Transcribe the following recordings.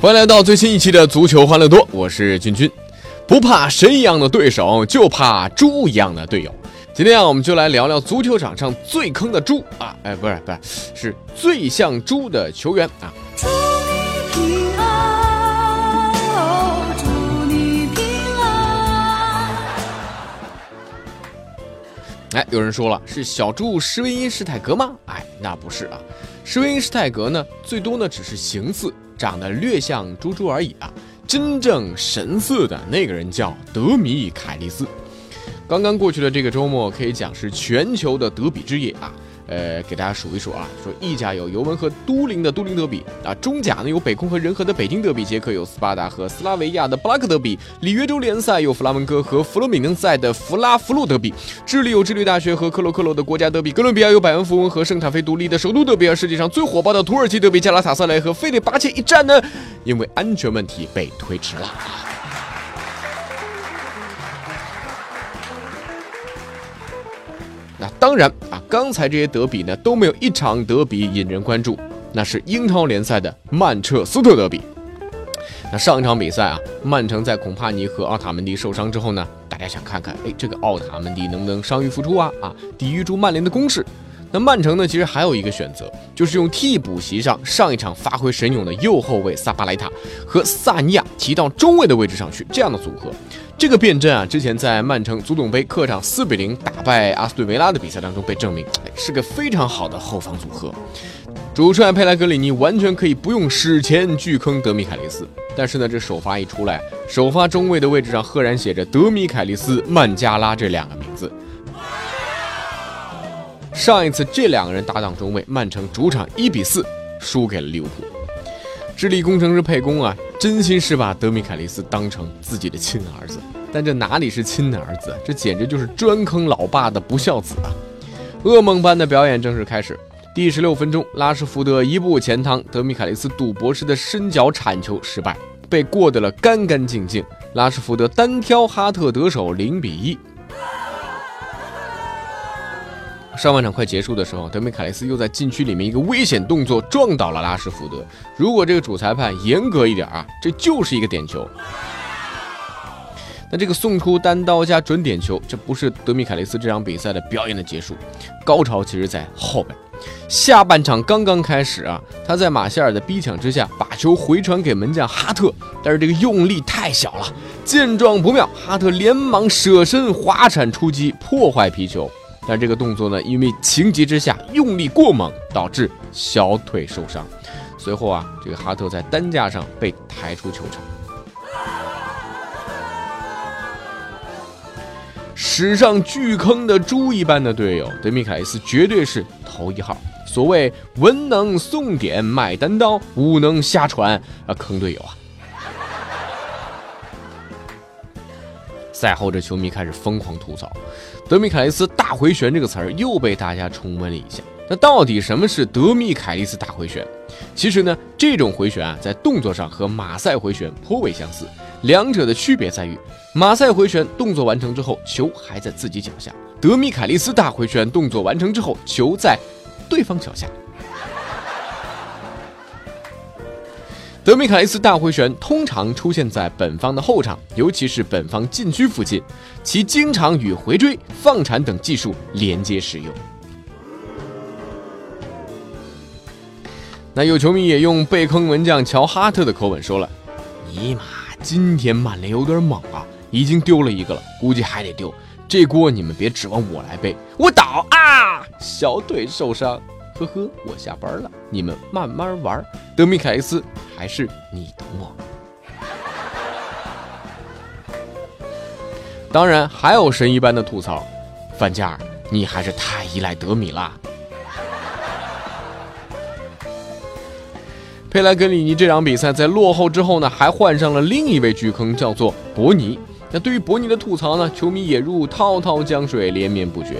欢迎来到最新一期的足球欢乐多，我是君君。不怕神一样的对手，就怕猪一样的队友。今天啊，我们就来聊聊足球场上最坑的猪啊！哎，不是不是，是最像猪的球员啊！哎，有人说了，是小猪施维因施泰格吗？哎，那不是啊，施维因施泰格呢，最多呢只是形似。长得略像猪猪而已啊！真正神似的那个人叫德米凯利斯。刚刚过去的这个周末，可以讲是全球的德比之夜啊。呃，给大家数一数啊，说意甲有尤文和都灵的都灵德比啊，中甲呢有北控和仁和的北京德比，捷克有斯巴达和斯拉维亚的布拉克德比，里约州联赛有弗拉门戈和弗罗米嫩的弗拉弗洛德比，智利有智利大学和克罗克罗的国家德比，哥伦比亚有百万富翁和圣塔菲独立的首都德比，而世界上最火爆的土耳其德比加拉塔萨雷和费内巴切一战呢，因为安全问题被推迟了。那当然啊，刚才这些德比呢都没有一场德比引人关注，那是英超联赛的曼彻斯特德比。那上一场比赛啊，曼城在孔帕尼和奥塔门迪受伤之后呢，大家想看看，哎，这个奥塔门迪能不能伤愈复出啊？啊，抵御住曼联的攻势。那曼城呢，其实还有一个选择，就是用替补席上上一场发挥神勇的右后卫萨巴莱塔和萨尼亚提到中卫的位置上去，这样的组合。这个变阵啊，之前在曼城足总杯客场四比零打败阿斯顿维拉的比赛当中被证明，是个非常好的后防组合。主帅佩莱格里尼完全可以不用史前巨坑德米凯利斯，但是呢，这首发一出来，首发中卫的位置上赫然写着德米凯利斯、曼加拉这两个名字。上一次这两个人搭档中卫，曼城主场一比四输给了利物浦。智利工程师沛公啊，真心是把德米凯利斯当成自己的亲儿子，但这哪里是亲的儿子，这简直就是专坑老爸的不孝子啊！噩梦般的表演正式开始。第十六分钟，拉什福德一步前趟，德米凯利斯赌博时的伸脚铲球失败，被过得了干干净净。拉什福德单挑哈特得手，零比一。上半场快结束的时候，德米凯利斯又在禁区里面一个危险动作撞倒了拉什福德。如果这个主裁判严格一点啊，这就是一个点球。那这个送出单刀加准点球，这不是德米凯利斯这场比赛的表演的结束，高潮其实在后边。下半场刚刚开始啊，他在马歇尔的逼抢之下，把球回传给门将哈特，但是这个用力太小了，见状不妙，哈特连忙舍身滑铲出击，破坏皮球。但这个动作呢，因为情急之下用力过猛，导致小腿受伤。随后啊，这个哈特在担架上被抬出球场。史上巨坑的猪一般的队友德米凯斯绝对是头一号。所谓文能送点卖单刀，武能瞎传啊，坑队友啊！赛后，这球迷开始疯狂吐槽，德米凯利斯大回旋这个词儿又被大家重温了一下。那到底什么是德米凯利斯大回旋？其实呢，这种回旋啊，在动作上和马赛回旋颇为相似，两者的区别在于，马赛回旋动作完成之后，球还在自己脚下；德米凯利斯大回旋动作完成之后，球在对方脚下。德米凯利斯大回旋通常出现在本方的后场，尤其是本方禁区附近，其经常与回追、放铲等技术连接使用。那有球迷也用被坑门将乔哈特的口吻说了：“尼玛，今天曼联有点猛啊，已经丢了一个了，估计还得丢，这锅你们别指望我来背，我倒啊，小腿受伤。”呵呵，我下班了，你们慢慢玩。德米凯斯，还是你懂我。当然，还有神一般的吐槽，范加尔，你还是太依赖德米啦。佩莱格里尼这场比赛在落后之后呢，还换上了另一位巨坑，叫做博尼。那对于博尼的吐槽呢，球迷也如滔滔江水，连绵不绝。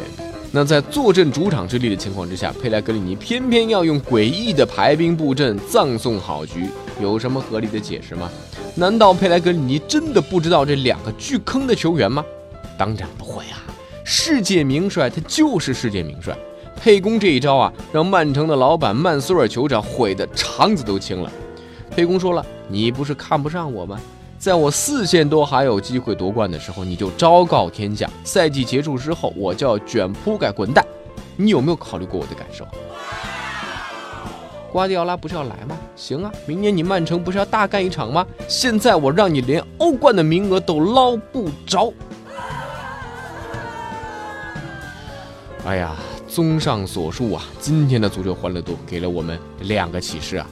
那在坐镇主场之力的情况之下，佩莱格里尼偏偏要用诡异的排兵布阵葬送好局，有什么合理的解释吗？难道佩莱格里尼真的不知道这两个巨坑的球员吗？当然不会啊！世界名帅他就是世界名帅，沛公这一招啊，让曼城的老板曼苏尔酋长悔得肠子都青了。沛公说了：“你不是看不上我吗？”在我四线都还有机会夺冠的时候，你就昭告天下，赛季结束之后我就要卷铺盖滚蛋。你有没有考虑过我的感受？瓜迪奥拉不是要来吗？行啊，明年你曼城不是要大干一场吗？现在我让你连欧冠的名额都捞不着。哎呀，综上所述啊，今天的足球欢乐多给了我们两个启示啊。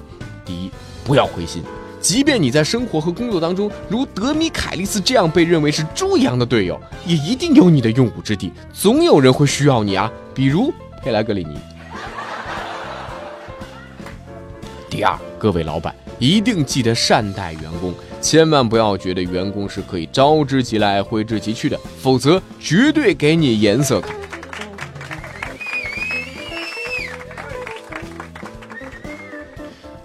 第一，不要灰心。即便你在生活和工作当中，如德米凯利斯这样被认为是猪一样的队友，也一定有你的用武之地，总有人会需要你啊，比如佩莱格里尼。第二，各位老板一定记得善待员工，千万不要觉得员工是可以招之即来挥之即去的，否则绝对给你颜色看。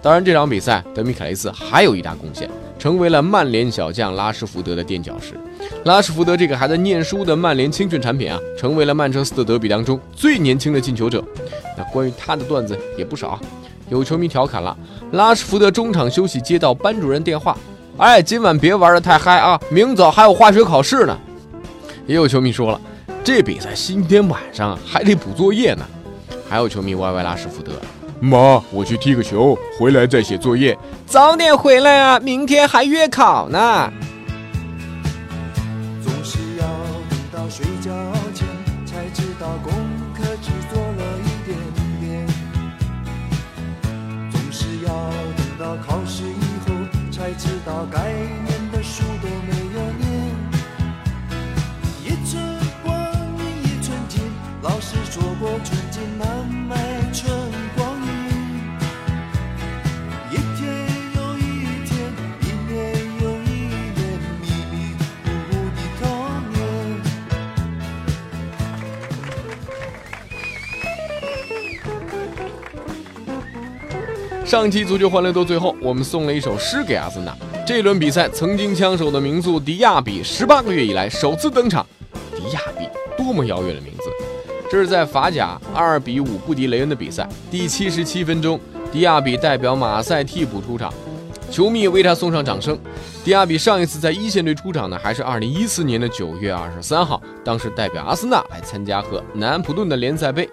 当然，这场比赛，德米凯雷斯还有一大贡献，成为了曼联小将拉什福德的垫脚石。拉什福德这个还在念书的曼联青训产品啊，成为了曼彻斯特德比当中最年轻的进球者。那关于他的段子也不少，有球迷调侃了：拉什福德中场休息接到班主任电话，哎，今晚别玩的太嗨啊，明早还有化学考试呢。也有球迷说了，这比赛今天晚上还得补作业呢。还有球迷歪歪拉什福德。妈，我去踢个球，回来再写作业。早点回来啊，明天还月考呢。总是要等到睡觉前才知道上期足球欢乐多最后，我们送了一首诗给阿森纳。这一轮比赛曾经枪手的名宿迪亚比，十八个月以来首次登场。迪亚比，多么遥远的名字！这是在法甲二比五不敌雷恩的比赛，第七十七分钟，迪亚比代表马赛替补出场，球迷为他送上掌声。迪亚比上一次在一线队出场呢，还是二零一四年的九月二十三号，当时代表阿森纳来参加和南安普顿的联赛杯。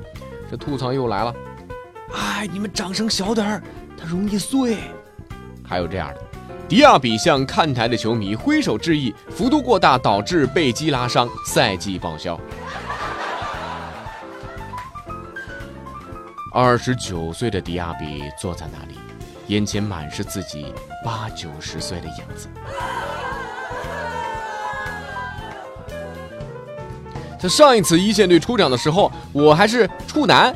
这吐槽又来了，哎，你们掌声小点儿。它容易碎，还有这样的，迪亚比向看台的球迷挥手致意，幅度过大导致背肌拉伤，赛季报销。二十九岁的迪亚比坐在那里，眼前满是自己八九十岁的影子。他上一次一线队出场的时候，我还是处男，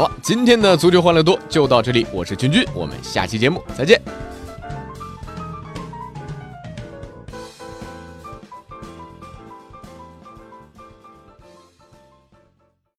好，今天的足球欢乐多就到这里，我是君君，我们下期节目再见。